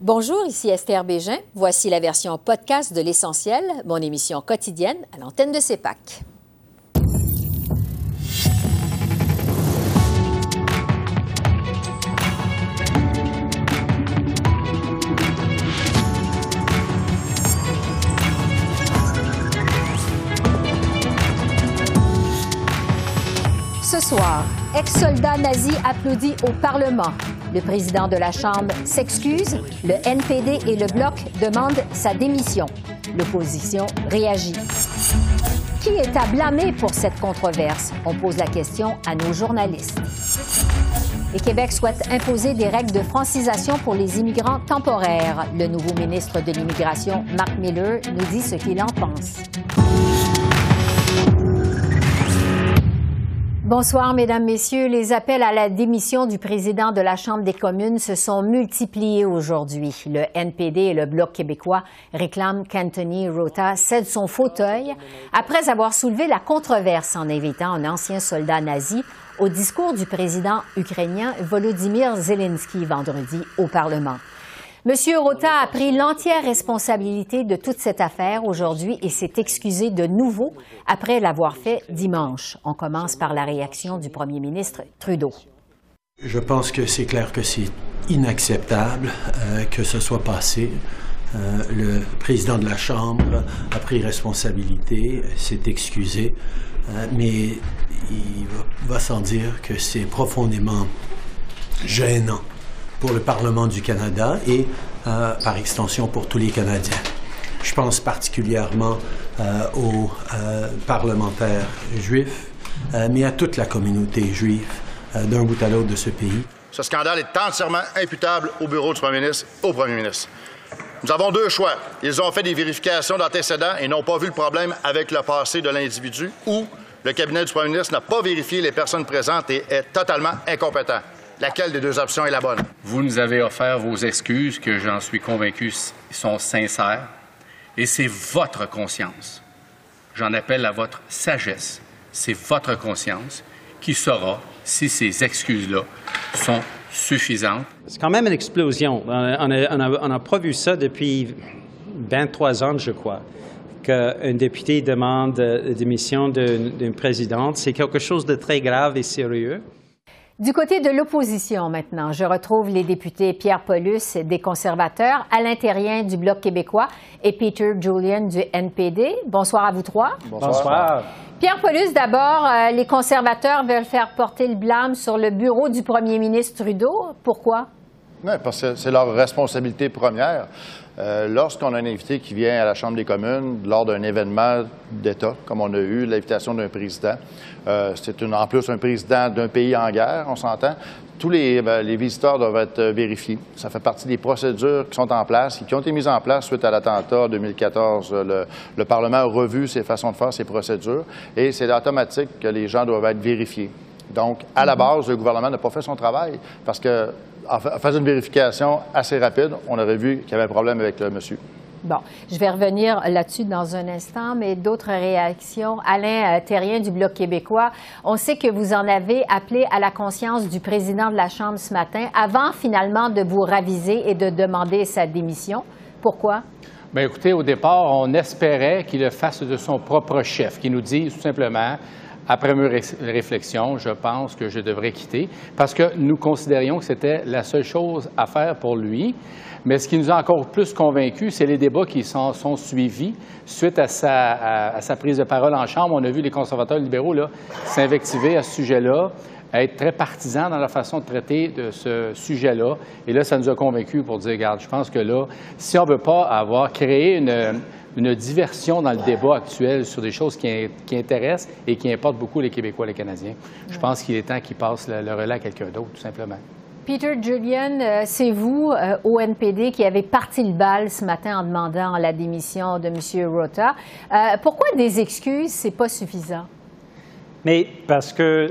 Bonjour, ici Esther Bégin. Voici la version podcast de L'Essentiel, mon émission quotidienne à l'antenne de CEPAC. Ce soir, ex-soldat nazi applaudit au Parlement. Le président de la Chambre s'excuse. Le NPD et le Bloc demandent sa démission. L'opposition réagit. Qui est à blâmer pour cette controverse? On pose la question à nos journalistes. Et Québec souhaite imposer des règles de francisation pour les immigrants temporaires. Le nouveau ministre de l'Immigration, Mark Miller, nous dit ce qu'il en pense. Bonsoir, Mesdames, Messieurs. Les appels à la démission du président de la Chambre des communes se sont multipliés aujourd'hui. Le NPD et le Bloc québécois réclament qu'Anthony Rota cède son fauteuil après avoir soulevé la controverse en invitant un ancien soldat nazi au discours du président ukrainien Volodymyr Zelensky vendredi au Parlement. Monsieur Rota a pris l'entière responsabilité de toute cette affaire aujourd'hui et s'est excusé de nouveau après l'avoir fait dimanche. On commence par la réaction du premier ministre Trudeau. Je pense que c'est clair que c'est inacceptable euh, que ce soit passé. Euh, le président de la Chambre a pris responsabilité, s'est excusé, euh, mais il va, va sans dire que c'est profondément gênant pour le Parlement du Canada et euh, par extension pour tous les Canadiens. Je pense particulièrement euh, aux euh, parlementaires juifs, mais à toute la communauté juive d'un bout à l'autre de ce pays. Ce scandale est entièrement imputable au bureau du Premier ministre, au Premier ministre. Nous avons deux choix. Ils ont fait des vérifications d'antécédents et n'ont pas vu le problème avec le passé de l'individu, ou le cabinet du Premier ministre n'a pas vérifié les personnes présentes et est totalement incompétent. Laquelle des deux options est la bonne? Vous nous avez offert vos excuses, que j'en suis convaincu sont sincères, et c'est votre conscience. J'en appelle à votre sagesse. C'est votre conscience qui saura si ces excuses-là sont suffisantes. C'est quand même une explosion. On n'a pas vu ça depuis 23 ans, je crois qu'un député demande la démission d'une présidente. C'est quelque chose de très grave et sérieux. Du côté de l'opposition maintenant, je retrouve les députés Pierre Paulus des conservateurs, Alain Terrien du Bloc québécois et Peter Julian du NPD. Bonsoir à vous trois. Bonsoir. Pierre Paulus, d'abord, euh, les conservateurs veulent faire porter le blâme sur le bureau du premier ministre Trudeau. Pourquoi? Oui, parce que c'est leur responsabilité première. Euh, lorsqu'on a un invité qui vient à la Chambre des communes lors d'un événement d'État, comme on a eu l'invitation d'un président, euh, c'est en plus un président d'un pays en guerre, on s'entend, tous les, ben, visiteurs doivent être vérifiés. Ça fait partie des procédures qui sont en place et qui ont été mises en place suite à l'attentat 2014. Le, le, Parlement a revu ses façons de faire, ses procédures, et c'est automatique que les gens doivent être vérifiés. Donc, à la base, le gouvernement n'a pas fait son travail parce que en faisant une vérification assez rapide, on aurait vu qu'il y avait un problème avec le monsieur. Bon, je vais revenir là-dessus dans un instant, mais d'autres réactions. Alain euh, Terrien du Bloc québécois, on sait que vous en avez appelé à la conscience du président de la Chambre ce matin, avant finalement de vous raviser et de demander sa démission. Pourquoi? Bien, écoutez, au départ, on espérait qu'il le fasse de son propre chef, qui nous dise tout simplement après mes réflexions, je pense que je devrais quitter parce que nous considérions que c'était la seule chose à faire pour lui. Mais ce qui nous a encore plus convaincus, c'est les débats qui sont, sont suivis suite à sa, prise de parole en Chambre. On a vu les conservateurs libéraux s'invectiver à ce sujet-là, être très partisans dans la façon de traiter de ce sujet-là. Et là, ça nous a convaincus pour dire, regarde, je pense que là, si on ne veut pas avoir créé une, une diversion dans le débat actuel sur des choses qui, qui intéressent et qui importent beaucoup les Québécois et les Canadiens. Je pense qu'il est temps qu'ils passent le, relais à quelqu'un d'autre, tout simplement. Peter Julian, euh, c'est vous, euh, au NPD, qui avez parti le bal ce matin en demandant la démission de M. Rota. Euh, pourquoi des excuses, c'est pas suffisant? Mais parce que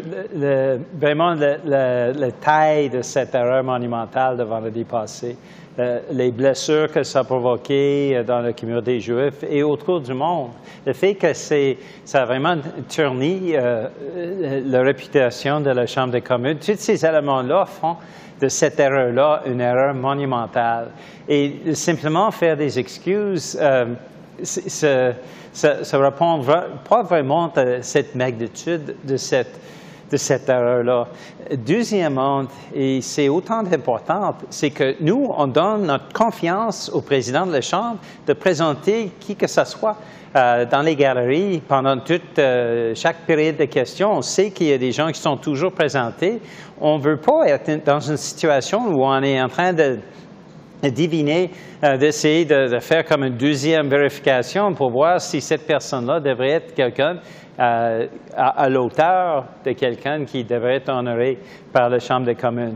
vraiment la taille de cette erreur monumentale de vendredi passé, euh, les blessures que ça a provoquées euh, dans la communauté juive et autour du monde. Le fait que ça a vraiment tourné euh, la réputation de la Chambre des communes, tous ces éléments-là font de cette erreur-là une erreur monumentale. Et simplement faire des excuses, ça ne répond pas vraiment à cette magnitude de cette de cette erreur-là. Deuxièmement, et c'est autant important, c'est que nous, on donne notre confiance au président de la Chambre de présenter qui que ce soit euh, dans les galeries pendant toute euh, chaque période de questions. On sait qu'il y a des gens qui sont toujours présentés. On ne veut pas être dans une situation où on est en train de deviner, euh, d'essayer de, faire comme une deuxième vérification pour voir si cette personne-là devrait être quelqu'un à, à l'auteur de quelqu'un qui devrait être honoré par la Chambre des communes.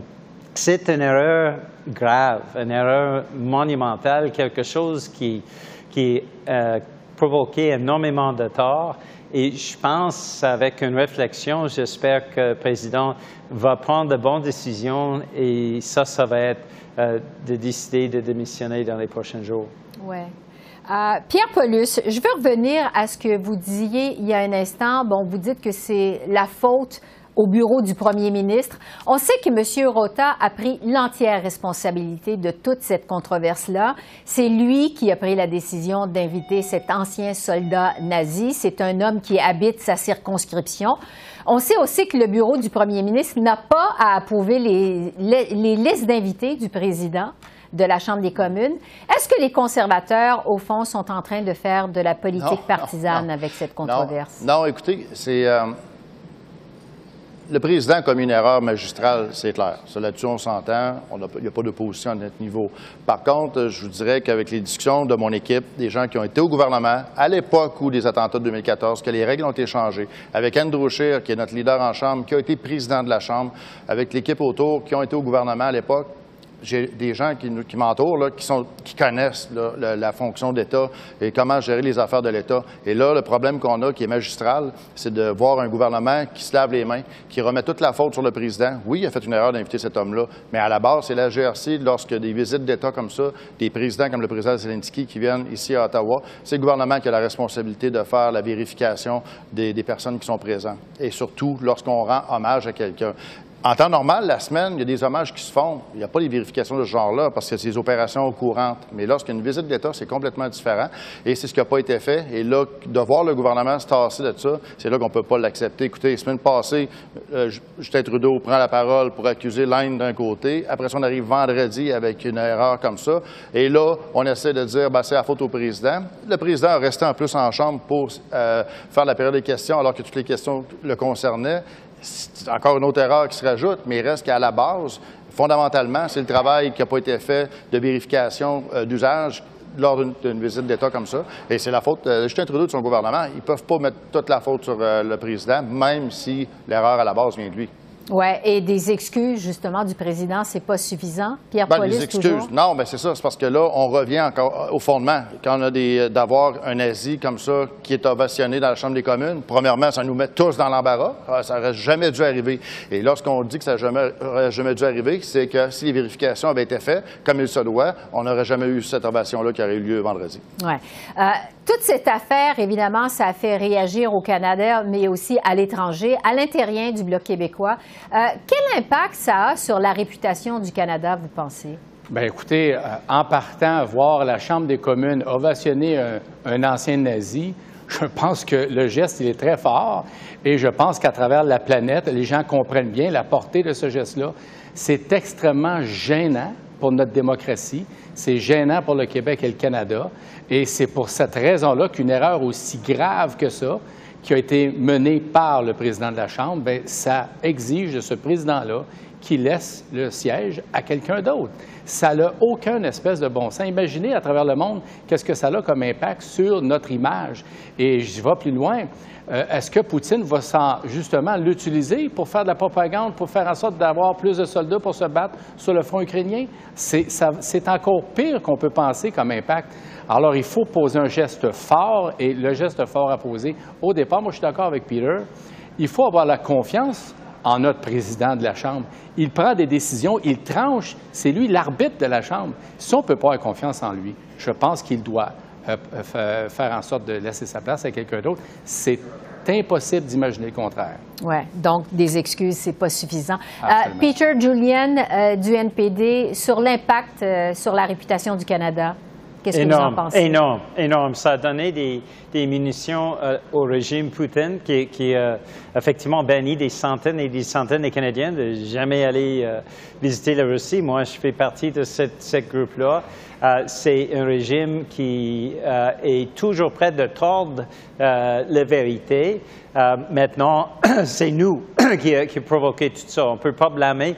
C'est une erreur grave, une erreur monumentale, quelque chose qui, qui a provoqué énormément de tort. Et je pense, avec une réflexion, j'espère que le président va prendre de bonnes décisions et ça, ça va être euh, de décider de démissionner dans les prochains jours. Ouais. Euh, Pierre Paulus, je veux revenir à ce que vous disiez il y a un instant. Bon, vous dites que c'est la faute au bureau du premier ministre. On sait que M. Rota a pris l'entière responsabilité de toute cette controverse-là. C'est lui qui a pris la décision d'inviter cet ancien soldat nazi. C'est un homme qui habite sa circonscription. On sait aussi que le bureau du premier ministre n'a pas à approuver les, les listes d'invités du président de la Chambre des communes. Est-ce que les conservateurs, au fond, sont en train de faire de la politique partisane avec cette controverse? Non, écoutez, c'est... Euh, le président a commis une erreur magistrale, c'est clair. là-dessus, on s'entend. Il n'y a pas d'opposition à notre niveau. Par contre, je vous dirais qu'avec les discussions de mon équipe, des gens qui ont été au gouvernement, à l'époque où des attentats de 2014, que les règles ont été changées, avec Andrew Scheer, qui est notre leader en Chambre, qui a été président de la Chambre, avec l'équipe autour, qui ont été au gouvernement à l'époque, j'ai des gens qui, m'entourent, qui connaissent la, fonction d'État et comment gérer les affaires de l'État. Et là, le problème qu'on a, qui est magistral, c'est de voir un gouvernement qui se lave les mains, qui remet toute la faute sur le président. Oui, il a fait une erreur d'inviter cet homme-là, mais à la base, c'est la GRC, lorsque des visites d'État comme ça, des présidents comme le président Zelensky qui viennent ici à Ottawa, c'est le gouvernement qui a la responsabilité de faire la vérification des, des personnes qui sont présentes. Et surtout, lorsqu'on rend hommage à quelqu'un. En temps normal, la semaine, il y a des hommages qui se font. Il n'y a pas les vérifications de ce genre-là parce que c'est des opérations courantes. Mais lorsqu'il y a une visite d'État, c'est complètement différent. Et c'est ce qui n'a pas été fait. Et là, de voir le gouvernement se tasser de ça, c'est là qu'on ne peut pas l'accepter. Écoutez, semaine passée, euh, Justin Trudeau prend la parole pour accuser l'Inde d'un côté. Après ça, on arrive vendredi avec une erreur comme ça. Et là, on essaie de dire, ben, c'est la faute au président. Le président a resté en plus en chambre pour euh, faire la période des questions alors que toutes les questions le concernaient c'est encore une autre erreur qui se rajoute, mais il reste qu'à la base, fondamentalement, c'est le travail qui n'a pas été fait de vérification euh, d'usage lors d'une visite d'État comme ça. Et c'est la faute de Justin Trudeau de son gouvernement. Ils ne peuvent pas mettre toute la faute sur euh, le président, même si l'erreur à la base vient de lui. Oui, et des excuses, justement, du président, c'est pas suffisant. Pierre ben, des excuses. Non, mais c'est ça. C'est parce que là, on revient encore au fondement. Quand on a des, d'avoir un nazi comme ça qui est ovationné dans la Chambre des communes, premièrement, ça nous met tous dans l'embarras. Ah, ça n'aurait jamais dû arriver. Et lorsqu'on dit que ça n'aurait jamais, dû arriver, c'est que si les vérifications avaient été faites comme il se doit, on n'aurait jamais eu cette ovation-là qui aurait eu lieu vendredi. Oui. Euh, toute cette affaire, évidemment, ça a fait réagir au Canada, mais aussi à l'étranger, à l'intérieur du Bloc québécois. Euh, quel impact ça a sur la réputation du Canada, vous pensez? Bien, écoutez, euh, en partant, voir la Chambre des communes ovationner un, ancien nazi, je pense que le geste, il est très fort et je pense qu'à travers la planète, les gens comprennent bien la portée de ce geste-là. C'est extrêmement gênant pour notre démocratie, c'est gênant pour le Québec et le Canada et c'est pour cette raison-là qu'une erreur aussi grave que ça, qui a été menée par le président de la Chambre, bien, ça exige de ce président-là qu'il laisse le siège à quelqu'un d'autre. Ça n'a aucun espèce de bon sens. Imaginez à travers le monde qu'est-ce que ça a comme impact sur notre image. Et je vais plus loin. Euh, est-ce que Poutine va justement l'utiliser pour faire de la propagande, pour faire en sorte d'avoir plus de soldats pour se battre sur le front ukrainien? C'est encore pire qu'on peut penser comme impact. Alors, il faut poser un geste fort, et le geste fort à poser, au départ, moi je suis d'accord avec Peter, il faut avoir la confiance en notre président de la Chambre. Il prend des décisions, il tranche, c'est lui l'arbitre de la Chambre. Si on ne peut pas avoir confiance en lui, je pense qu'il doit faire en sorte de laisser sa place à quelqu'un d'autre. C'est impossible d'imaginer le contraire. Oui, donc des excuses, c'est pas suffisant. Peter Julian du NPD, sur l'impact sur la réputation du Canada. Qu'est-ce que vous en pensez? Énorme, énorme. Ça a donné des, des munitions euh, au régime Poutine qui, qui a euh, effectivement banni des centaines et des centaines de Canadiens de jamais aller euh, visiter la Russie. Moi, je fais partie de cette, cette groupe-là. C'est un régime qui est toujours prêt de tordre la vérité. maintenant, c'est nous qui, qui avons provoqué tout ça. On ne peut pas blâmer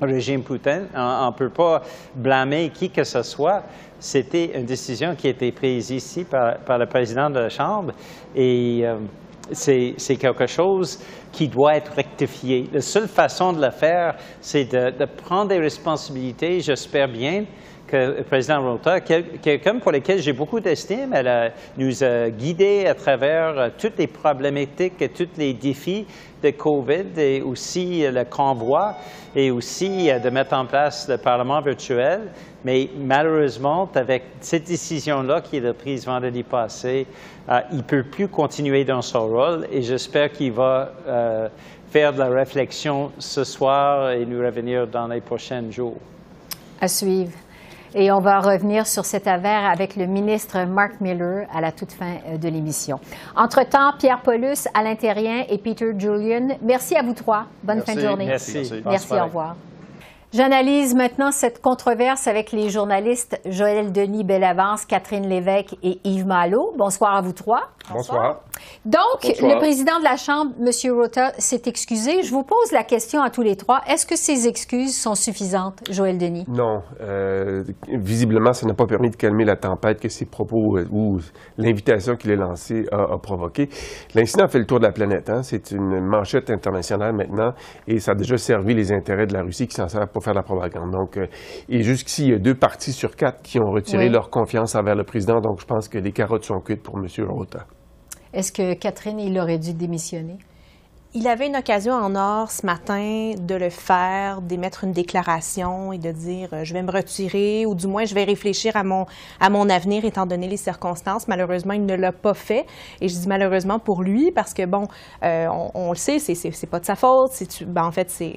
le régime Poutine. On ne peut pas blâmer qui que ce soit c'était une décision qui a été prise ici par, le président de la Chambre et euh, c'est quelque chose qui doit être rectifié. La seule façon de le faire, c'est de, prendre des responsabilités. J'espère bien que le président Rota, quelqu'un pour lequel j'ai beaucoup d'estime, elle nous a guidés à travers euh, toutes les problématiques et tous les défis de COVID et aussi le convoi et aussi euh, de mettre en place le Parlement virtuel. Mais malheureusement, avec cette décision-là qui est prise vendredi passé, euh, il ne peut plus continuer dans son rôle et j'espère qu'il va euh, faire de la réflexion ce soir et nous revenir dans les prochains jours. À suivre. Et on va revenir sur cet affaire avec le ministre Mark Miller à la toute fin euh, de l'émission. Entre-temps, Pierre Paulus, Alain Terrien et Peter Julian, merci à vous trois. Bonne fin de journée. Merci. Merci, au revoir. J'analyse maintenant cette controverse avec les journalistes Joël Denis Bellavance, Catherine Lévesque et Yves Malo. Bonsoir à vous trois. Bonsoir. Donc, le président de la Chambre, M. Rota, s'est excusé. Je vous pose la question à tous les trois. Est-ce que ces excuses sont suffisantes, Joël Denis? Non. Euh, visiblement, ça n'a pas permis de calmer la tempête que ses propos euh, ou l'invitation qu'il a lancée a, provoqué. L'incident fait le tour de la planète. Hein. C'est une manchette internationale maintenant et ça a déjà servi les intérêts de la Russie qui s'en sert pour faire la propagande. Donc, euh, et jusqu'ici, il y a deux partis sur quatre qui ont retiré leur confiance envers le président. Donc, je pense que les carottes sont cuites pour M. Rota. Est-ce que Catherine, il aurait dû démissionner? Il avait une occasion en or ce matin de le faire, d'émettre une déclaration et de dire euh, je vais me retirer ou du moins je vais réfléchir à mon, avenir étant donné les circonstances. Malheureusement, il ne l'a pas fait. Et je dis malheureusement pour lui parce que, bon, euh, on, le sait, c'est pas de sa faute. Ben, en fait, c'est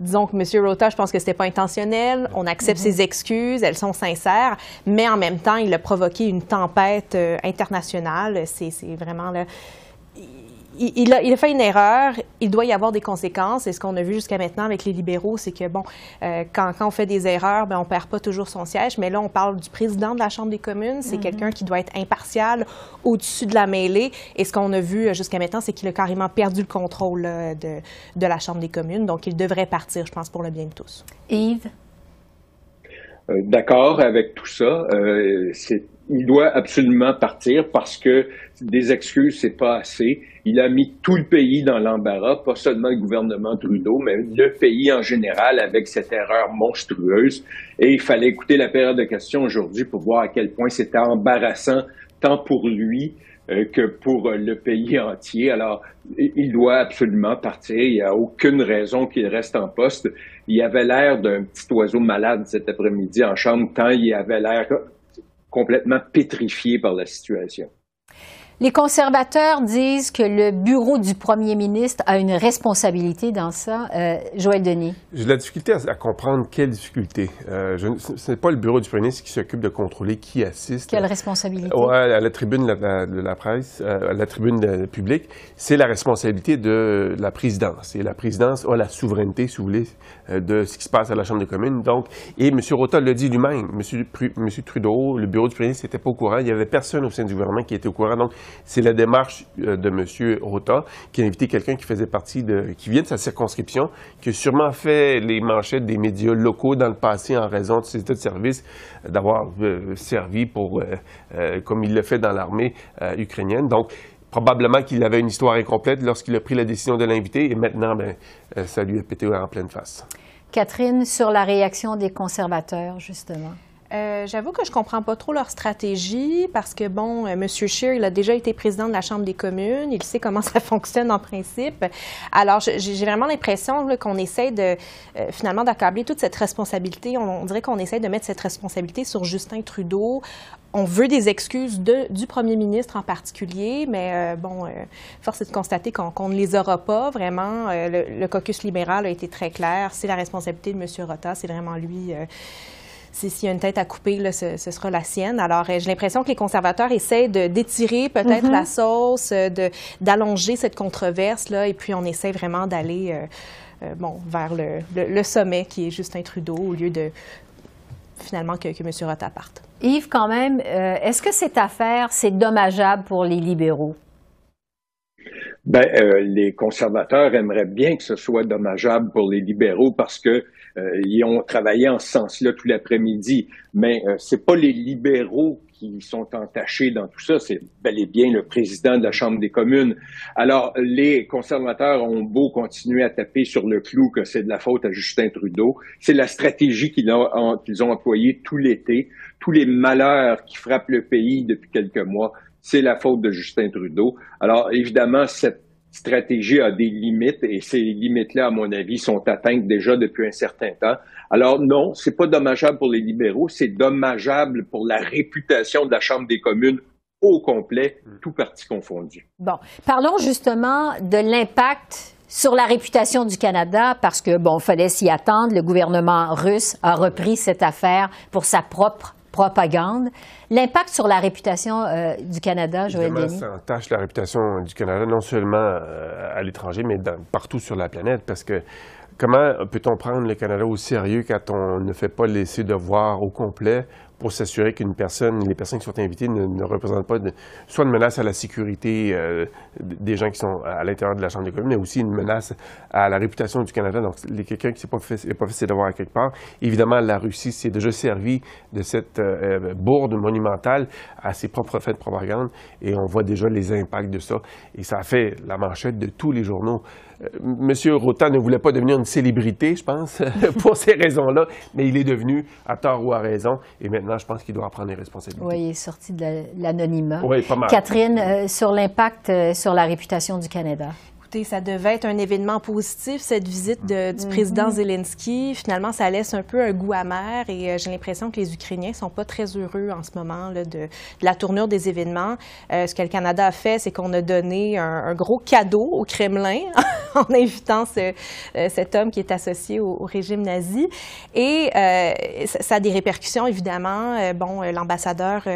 disons que M. Rota, je pense que c'était pas intentionnel. On accepte mm-hmm. ses excuses, elles sont sincères, mais en même temps, il a provoqué une tempête euh, internationale. C'est vraiment là il, a, fait une erreur, il doit y avoir des conséquences. Et ce qu'on a vu jusqu'à maintenant avec les libéraux, c'est que, bon, euh, quand, on fait des erreurs, ben, on ne perd pas toujours son siège. Mais là, on parle du président de la Chambre des communes. C'est mm-hmm. quelqu'un qui doit être impartial, au-dessus de la mêlée. Et ce qu'on a vu euh, jusqu'à maintenant, c'est qu'il a carrément perdu le contrôle de, de la Chambre des communes. Donc, il devrait partir, je pense, pour le bien de tous. Yves? Euh, d'accord avec tout ça. c'est il doit absolument partir parce que des excuses, c'est pas assez. Il a mis tout le pays dans l'embarras, pas seulement le gouvernement Trudeau, mais le pays en général avec cette erreur monstrueuse. Et il fallait écouter la période de questions aujourd'hui pour voir à quel point c'était embarrassant tant pour lui euh, que pour le pays entier. Alors, il doit absolument partir. Il n'y a aucune raison qu'il reste en poste. Il avait l'air d'un petit oiseau malade cet après-midi en chambre, tant il avait l'air complètement pétrifié par la situation. Les conservateurs disent que le bureau du premier ministre a une responsabilité dans ça. Euh, Joël Denis. J'ai de la difficulté à, comprendre quelle difficulté. Euh, ce n'est pas le bureau du premier ministre qui s'occupe de contrôler qui assiste. Quelle responsabilité? À la tribune de la, presse, euh, à la tribune publique, c'est la responsabilité de la présidence. Et la présidence a la souveraineté, si vous voulez, de ce qui se passe à la Chambre des communes. Donc, et M. Rota l'a dit lui-même. M. Trudeau, le bureau du premier ministre n'était pas au courant. Il n'y avait personne au sein du gouvernement qui était au courant. Donc, c'est la démarche euh, de M. Rota qui a invité quelqu'un qui faisait partie de, qui vient de sa circonscription, qui a sûrement fait les manchettes des médias locaux dans le passé en raison de ses états de service, euh, d'avoir euh, servi pour, comme il le fait dans l'armée ukrainienne. Donc, probablement qu'il avait une histoire incomplète lorsqu'il a pris la décision de l'inviter et maintenant, ben, ça lui a pété en pleine face. Catherine, sur la réaction des conservateurs, justement. Euh, j'avoue que je comprends pas trop leur stratégie parce que, bon, euh, M. Scheer, il a déjà été président de la Chambre des communes. Il sait comment ça fonctionne en principe. Alors, j'ai vraiment l'impression qu'on essaie de, euh, finalement, d'accabler toute cette responsabilité. On, dirait qu'on essaie de mettre cette responsabilité sur Justin Trudeau. On veut des excuses du premier ministre en particulier, mais bon, force est de constater qu'on ne les aura pas. Vraiment, le, le, caucus libéral a été très clair. C'est la responsabilité de M. Rota. C'est vraiment lui s'il y a une tête à couper, là, ce, sera la sienne. Alors, euh, j'ai l'impression que les conservateurs essaient d'étirer peut-être la mhm. sauce, euh, d'allonger cette controverse, là, et puis on essaie vraiment d'aller euh, bon, vers le, sommet qui est Justin Trudeau au lieu de finalement que, que M. Rota parte. Yves, quand même, est-ce que cette affaire, c'est dommageable pour les libéraux? Ben, les conservateurs aimeraient bien que ce soit dommageable pour les libéraux parce que euh, ils ont travaillé en ce sens-là tout l'après-midi. Mais euh, c'est pas les libéraux qui sont entachés dans tout ça, c'est bel et bien le président de la Chambre des communes. Alors, les conservateurs ont beau continuer à taper sur le clou que c'est de la faute à Justin Trudeau. C'est la stratégie qu'ils ont, qu'ils ont employée tout l'été. Tous les malheurs qui frappent le pays depuis quelques mois, c'est la faute de Justin Trudeau. Alors, évidemment, cette stratégie a des limites et ces limites-là, à mon avis, sont atteintes déjà depuis un certain temps. Alors non, c'est pas dommageable pour les libéraux, c'est dommageable pour la réputation de la Chambre des communes au complet, tout parti confondu. Bon, parlons justement de l'impact sur la réputation du Canada, parce que, bon, fallait s'y attendre. Le gouvernement russe a repris cette affaire pour sa propre propagande. L'impact sur la réputation euh, du Canada, Joël Denis? Ça entache la réputation du Canada, non seulement euh, à l'étranger, mais partout sur la planète, parce que comment peut-on prendre le Canada au sérieux quand on ne fait pas laisser de voir au complet pour s'assurer qu'une personne, les personnes qui sont invitées ne, représentent pas soit une menace à la sécurité euh, des gens qui sont à l'intérieur de la Chambre des communes, mais aussi une menace à la réputation du Canada. Donc, quelqu'un qui s'est pas fait, pas fait ses devoirs quelque part. Évidemment, la Russie s'est déjà servi de cette euh, euh, bourde monumentale à ses propres faits de propagande et on voit déjà les impacts de ça. Et ça a fait la manchette de tous les journaux. Monsieur Rota ne voulait pas devenir une célébrité, je pense, pour ces raisons-là, mais il est devenu, à tort ou à raison, et maintenant, je pense qu'il doit prendre les responsabilités. Oui, il est sorti de l'anonymat. Oui, pas mal. Catherine, euh, sur l'impact euh, sur la réputation du Canada ça devait être un événement positif, cette visite de, du président mhm. Zelensky. Finalement, ça laisse un peu un goût amer et euh, j'ai l'impression que les Ukrainiens sont pas très heureux en ce moment là, de, la tournure des événements. Euh, ce que le Canada a fait, c'est qu'on a donné un, gros cadeau au Kremlin en invitant ce, euh, cet homme qui est associé au, régime nazi. Et ça, a des répercussions, évidemment. bon, l'ambassadeur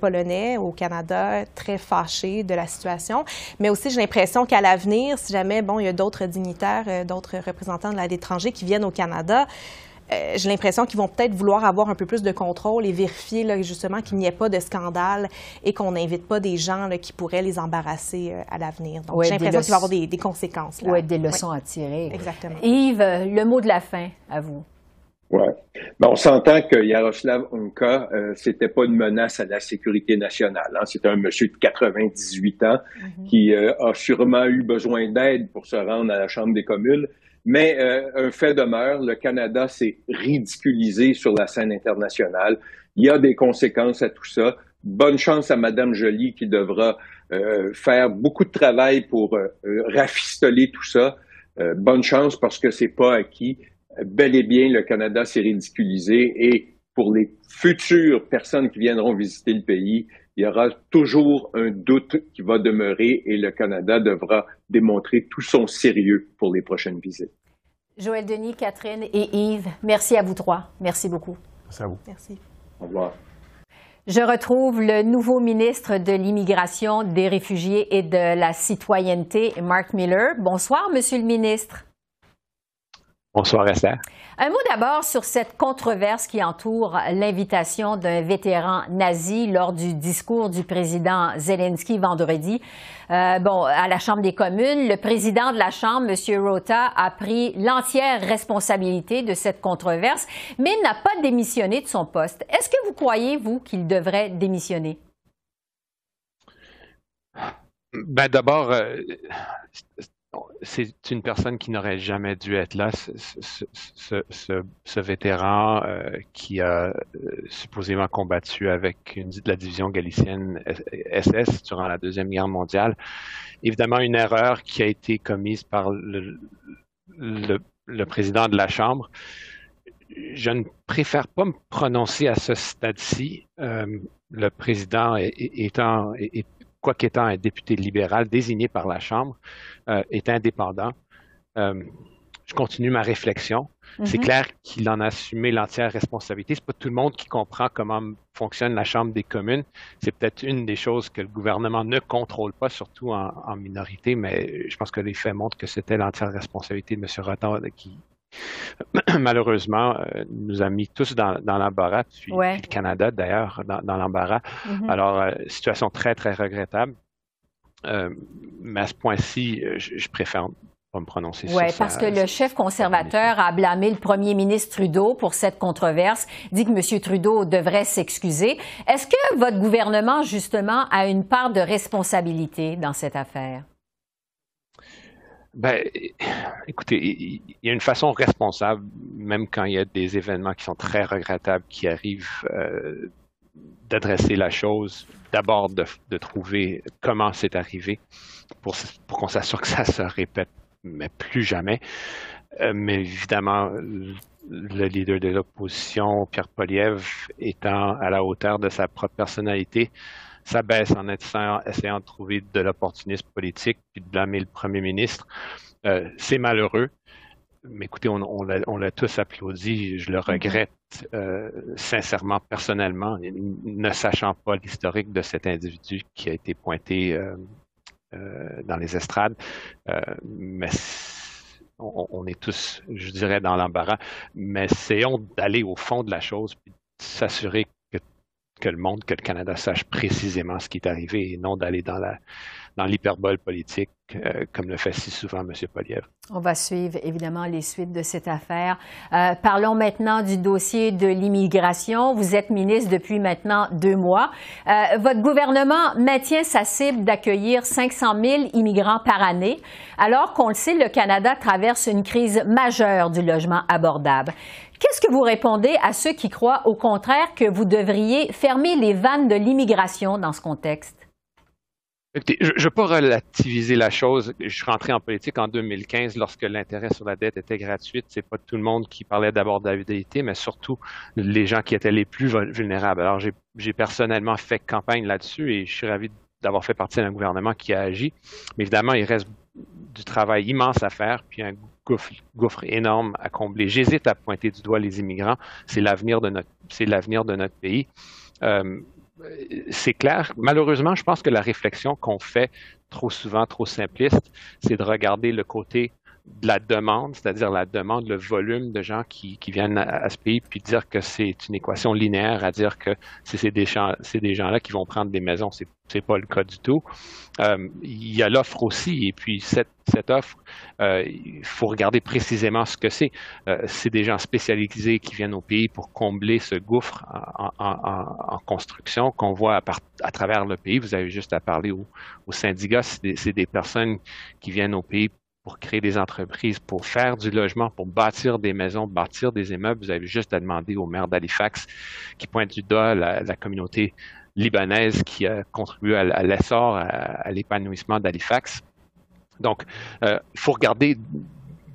polonais au Canada, très fâché de la situation. Mais aussi, j'ai l'impression qu'à l'avenir, si jamais, bon, il y a d'autres dignitaires, euh, d'autres représentants de l'étranger qui viennent au Canada. Euh, j'ai l'impression qu'ils vont peut-être vouloir avoir un peu plus de contrôle et vérifier là, justement qu'il n'y ait pas de scandale et qu'on n'invite pas des gens qui pourraient les embarrasser euh, à l'avenir. Donc, j'ai l'impression qu'il va y avoir des, conséquences. Là. des leçons à tirer. Exactement. Yves, le mot de la fin à vous. Ouais. Ben, on s'entend que Yaroslav Unka, euh, c'était pas une menace à la sécurité nationale. Hein. C'était un monsieur de 98 ans mhm. qui euh, a sûrement eu besoin d'aide pour se rendre à la Chambre des communes. Mais euh, un fait demeure, le Canada s'est ridiculisé sur la scène internationale. Il y a des conséquences à tout ça. Bonne chance à Madame Joly qui devra euh, faire beaucoup de travail pour rafistoler tout ça. bonne chance parce que c'est pas acquis bel et bien, le Canada s'est ridiculisé et pour les futures personnes qui viendront visiter le pays, il y aura toujours un doute qui va demeurer et le Canada devra démontrer tout son sérieux pour les prochaines visites. Joël Denis, Catherine et Yves, merci à vous trois. Merci beaucoup. Merci à vous. Merci. Au revoir. Je retrouve le nouveau ministre de l'Immigration, des Réfugiés et de la Citoyenneté, Mark Miller. Bonsoir, Monsieur le ministre. Bonsoir, Esther. Un mot d'abord sur cette controverse qui entoure l'invitation d'un vétéran nazi lors du discours du président Zelensky vendredi. Euh, bon, à la Chambre des communes, le président de la Chambre, M. Rota, a pris l'entière responsabilité de cette controverse, mais n'a pas démissionné de son poste. Est-ce que vous croyez, vous, qu'il devrait démissionner? Ben d'abord, euh, c'est une personne qui n'aurait jamais dû être là, ce, vétéran euh, qui a euh, supposément combattu avec une, la division galicienne SS durant la Deuxième Guerre mondiale. Évidemment, une erreur qui a été commise par le, le président de la Chambre. Je ne préfère pas me prononcer à ce stade-ci. Euh, le président étant, quoi qu'étant un député libéral désigné par la Chambre, euh, est indépendant. Euh, je continue ma réflexion. C'est mm-hmm. clair qu'il en a assumé l'entière responsabilité. C'est pas tout le monde qui comprend comment fonctionne la Chambre des communes. C'est peut-être une des choses que le gouvernement ne contrôle pas, surtout en, minorité, mais je pense que les faits montrent que c'était l'entière responsabilité de M. Rotten qui, malheureusement, euh, nous a mis tous dans, l'embarras, puis, le Canada d'ailleurs, dans, l'embarras. Mm-hmm. Alors, euh, situation très, très regrettable. Euh, mais à ce point-ci, je, préfère pas me prononcer Oui, parce que le chef conservateur a blâmé le premier ministre Trudeau pour cette controverse, dit que M. Trudeau devrait s'excuser. Est-ce que votre gouvernement, justement, a une part de responsabilité dans cette affaire? Ben, écoutez, il y a une façon responsable, même quand il y a des événements qui sont très regrettables qui arrivent, euh, d'adresser la chose, d'abord de, trouver comment c'est arrivé pour, pour qu'on s'assure que ça se répète, mais plus jamais. Euh, mais évidemment, le leader de l'opposition, Pierre Poliev, étant à la hauteur de sa propre personnalité, ça baisse en essayant, de trouver de l'opportunisme politique puis de blâmer le premier ministre. Euh, c'est malheureux, mais écoutez, on, l'a tous applaudi. Je le regrette euh, sincèrement, personnellement, ne sachant pas l'historique de cet individu qui a été pointé euh, dans les estrades. mais on, est tous, je dirais, dans l'embarras. Mais essayons d'aller au fond de la chose puis s'assurer que le monde, que le Canada sache précisément ce qui est arrivé et non d'aller dans la dans l'hyperbole politique, euh, comme le fait si souvent M. Poliev. On va suivre évidemment les suites de cette affaire. Euh, parlons maintenant du dossier de l'immigration. Vous êtes ministre depuis maintenant deux mois. Euh, votre gouvernement maintient sa cible d'accueillir 500 000 immigrants par année, alors qu'on le sait, le Canada traverse une crise majeure du logement abordable. Qu'est-ce que vous répondez à ceux qui croient au contraire que vous devriez fermer les vannes de l'immigration dans ce contexte? Je ne veux pas relativiser la chose. Je suis rentré en politique en 2015 lorsque l'intérêt sur la dette était gratuit. C'est pas tout le monde qui parlait d'abordabilité, mais surtout les gens qui étaient les plus vulnérables. Alors, j'ai personnellement fait campagne là-dessus et je suis ravi d'avoir fait partie d'un gouvernement qui a agi. Mais évidemment, il reste du travail immense à faire, puis un gouffre, énorme à combler. J'hésite à pointer du doigt les immigrants. C'est l'avenir de notre, c'est l'avenir de notre pays. Euh, c'est clair. Malheureusement, je pense que la réflexion qu'on fait trop souvent, trop simpliste, c'est de regarder le côté de la demande, c'est-à-dire la demande, le volume de gens qui, viennent à, ce pays, puis dire que c'est une équation linéaire, à dire que c'est des, gens, des gens-là qui vont prendre des maisons, c'est n'est pas le cas du tout. Euh, il y a l'offre aussi, et puis cette, offre, euh, il faut regarder précisément ce que c'est. Euh, c'est des gens spécialisés qui viennent au pays pour combler ce gouffre en, construction qu'on voit à, travers le pays. Vous avez juste à parler aux, syndicats, c'est des, des personnes qui viennent au pays pour créer des entreprises, pour faire du logement, pour bâtir des maisons, bâtir des immeubles. Vous avez juste à demander au maire d'Halifax qui pointe du doigt la, communauté libanaise qui a contribué à, l'essor, à, l'épanouissement d'Halifax. Donc, euh, il faut regarder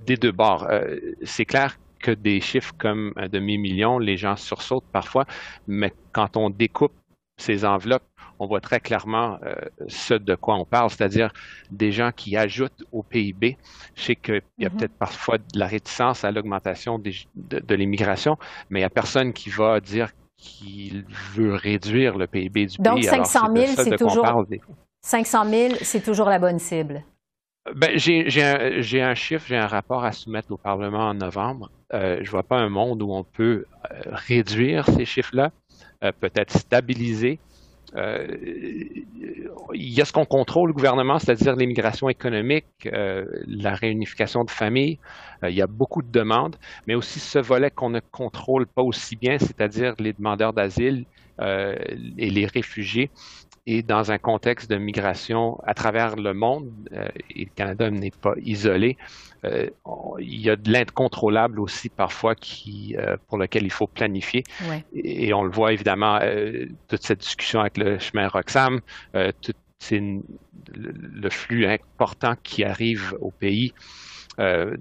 des deux bords. Euh, c'est clair que des chiffres comme un demi-million, les gens sursautent parfois, mais quand on découpe ces enveloppes, on voit très clairement euh, ce de quoi on parle, c'est-à-dire des gens qui ajoutent au PIB. Je sais qu'il y a mm-hmm. peut-être parfois de la réticence à l'augmentation de, l'immigration, mais il n'y a personne qui va dire qu'il veut réduire le PIB du pays. Donc 500 000, c'est toujours, 500 000, c'est toujours la bonne cible. Ben, j'ai un, chiffre, j'ai un rapport à soumettre au Parlement en novembre. Euh, je ne vois pas un monde où on peut euh, réduire ces chiffres-là, peut-être stabiliser, euh, il y a ce qu'on contrôle, le gouvernement, c'est-à-dire l'immigration économique, euh, la réunification de familles. Euh, il y a beaucoup de demandes, mais aussi ce volet qu'on ne contrôle pas aussi bien, c'est-à-dire les demandeurs d'asile et les réfugiés. Et dans un contexte de migration à travers le monde, et le Canada n'est pas isolé, il y a de l'incontrôlable aussi parfois qui, pour lequel il faut planifier. Et, on le voit évidemment, toute cette discussion avec le chemin Roxham, tout le flux important qui arrive au pays euh,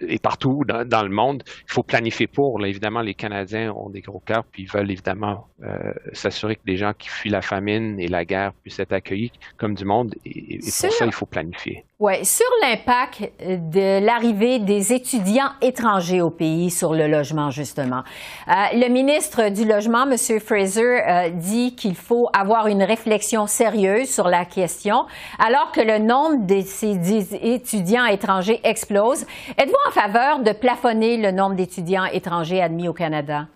et partout dans, le monde. Il faut planifier pour. évidemment, les Canadiens ont des gros cœurs, puis ils veulent évidemment euh, s'assurer que les gens qui fuient la famine et la guerre puissent être accueillis comme du monde. Et, pour ça, il faut planifier. Oui, sur l'impact de l'arrivée des étudiants étrangers au pays sur le logement, justement. Euh, le ministre du Logement, M. Fraser, euh, dit qu'il faut avoir une réflexion sérieuse sur la question, alors que le nombre de ces étudiants étrangers explose. Êtes-vous en faveur de plafonner le nombre d'étudiants étrangers admis au Canada?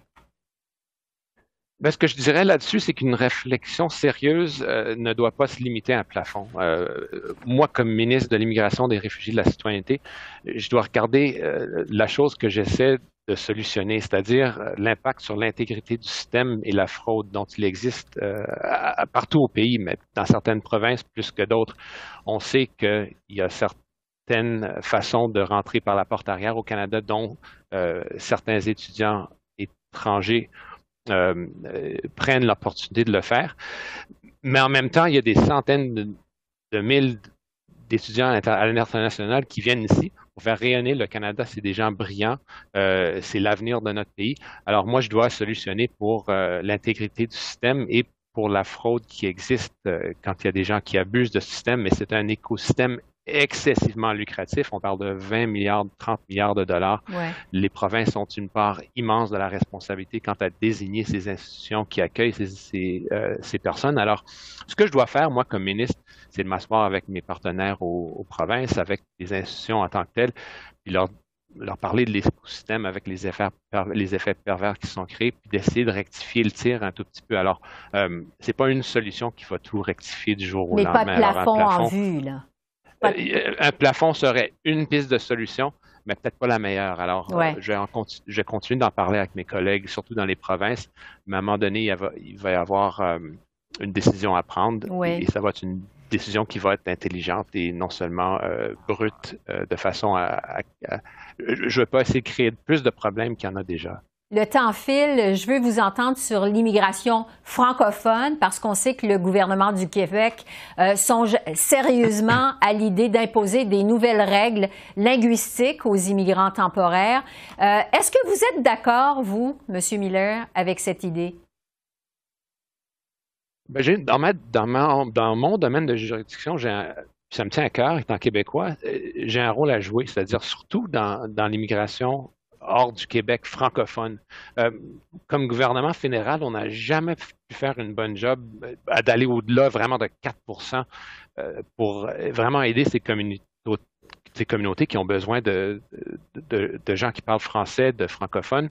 Ben, ce que je dirais là-dessus, c'est qu'une réflexion sérieuse euh, ne doit pas se limiter à un plafond. Euh, moi, comme ministre de l'Immigration, des Réfugiés, de la Citoyenneté, je dois regarder euh, la chose que j'essaie de solutionner, c'est-à-dire l'impact sur l'intégrité du système et la fraude dont il existe partout au pays, mais dans certaines provinces plus que d'autres. On sait qu'il y a certaines façons de rentrer par la porte arrière au Canada, dont certains étudiants étrangers euh, euh, prennent l'opportunité de le faire. Mais en même temps, il y a des centaines de, de mille d'étudiants à l'international qui viennent ici pour faire rayonner le Canada. C'est des gens brillants, euh, c'est l'avenir de notre pays. Alors moi, je dois solutionner pour l'intégrité du système et pour la fraude qui existe quand il y a des gens qui abusent de ce système, mais c'est un écosystème excessivement lucratif. On parle de 20 milliards, 30 milliards de dollars. Les provinces ont une part immense de la responsabilité quant à désigner ces institutions qui accueillent ces, euh, ces, personnes. Alors, ce que je dois faire, moi, comme ministre, c'est de m'asseoir avec mes partenaires aux, provinces, avec les institutions en tant que telles, puis leur, leur parler de l'écosystème avec les effets, les effets pervers qui sont créés, puis d'essayer de rectifier le tir un tout petit peu. Alors, euh, c'est pas une solution qui va tout rectifier du jour au lendemain. Mais pas de plafond en vue, là. Euh, un plafond serait une piste de solution, mais peut-être pas la meilleure. Alors, euh, je, vais continuer d'en parler avec mes collègues, surtout dans les provinces. Mais à un moment donné, il, va, y avoir euh, une décision à prendre et ça va être une décision qui va être intelligente et non seulement brute de façon à, Je ne veux pas essayer de créer plus de problèmes qu'il y en a déjà. Le temps file. Je veux vous entendre sur l'immigration francophone parce qu'on sait que le gouvernement du Québec euh, songe sérieusement à l'idée d'imposer des nouvelles règles linguistiques aux immigrants temporaires. Euh, est-ce que vous êtes d'accord, vous, M. Miller, avec cette idée? Ben, dans, mon domaine de juridiction, ça me tient à cœur, étant québécois, euh, j'ai un rôle à jouer, c'est-à-dire surtout dans l'immigration hors du Québec francophone. Euh, comme gouvernement fédéral, on n'a jamais pu faire une bonne job euh, d'aller au-delà vraiment de 4% euh, pour vraiment aider ces communautés qui ont besoin de, de, gens qui parlent français, de francophones,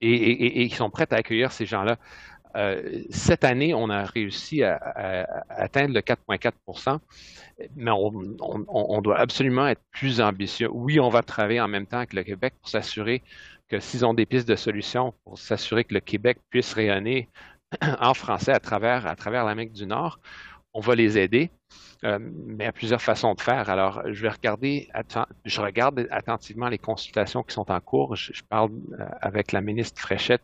et, qui sont prêts à accueillir ces gens-là. Cette année, on a réussi à, atteindre le 4,4% mais on, doit absolument être plus ambitieux. Oui, on va travailler en même temps avec le Québec pour s'assurer que s'ils ont des pistes de solutions, pour s'assurer que le Québec puisse rayonner en français à travers, à travers l'Amérique du Nord, on va les aider. Euh, mais il y a plusieurs façons de faire. Alors, je vais regarder, je regarde attentivement les consultations qui sont en cours. Je, parle euh, avec la ministre Fréchette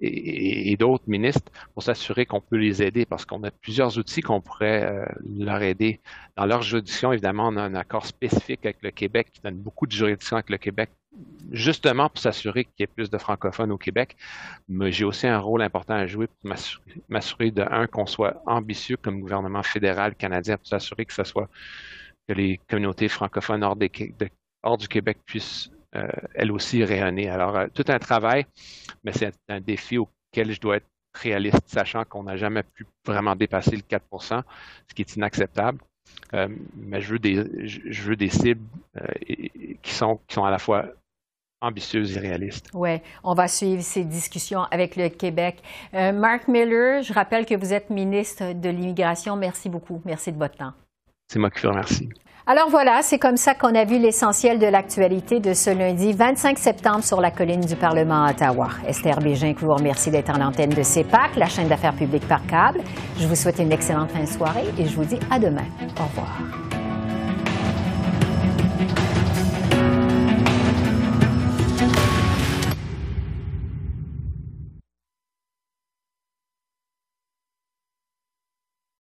et, d'autres ministres pour s'assurer qu'on peut les aider parce qu'on a plusieurs outils qu'on pourrait euh, leur aider. Dans leur juridiction, évidemment, on a un accord spécifique avec le Québec qui donne beaucoup de juridiction avec le Québec justement pour s'assurer qu'il y ait plus de francophones au Québec. Mais j'ai aussi un rôle important à jouer pour m'assurer de un qu'on soit ambitieux comme gouvernement fédéral canadien pour s'assurer que ce soit que les communautés francophones hors du Québec puissent euh, elles aussi rayonner. Alors, euh, tout un travail, mais c'est un défi auquel je dois être réaliste, sachant qu'on n'a jamais pu vraiment dépasser le 4 ce qui est inacceptable. Euh, mais je veux des, je veux des cibles qui, sont, qui sont à la fois ambitieuses et réalistes. Oui, on va suivre ces discussions avec le Québec. Mark Miller, je rappelle que vous êtes ministre de l'Immigration. Merci beaucoup. Merci de votre temps. C'est moi qui vous remercie. Alors voilà, c'est comme ça qu'on a vu l'essentiel de l'actualité de ce lundi 25 septembre sur la colline du Parlement à Ottawa. Esther Bégin, vous remercie d'être à l'antenne de CEPAC, la chaîne d'affaires publiques par câble. Je vous souhaite une excellente fin de soirée et je vous dis à demain. Au revoir.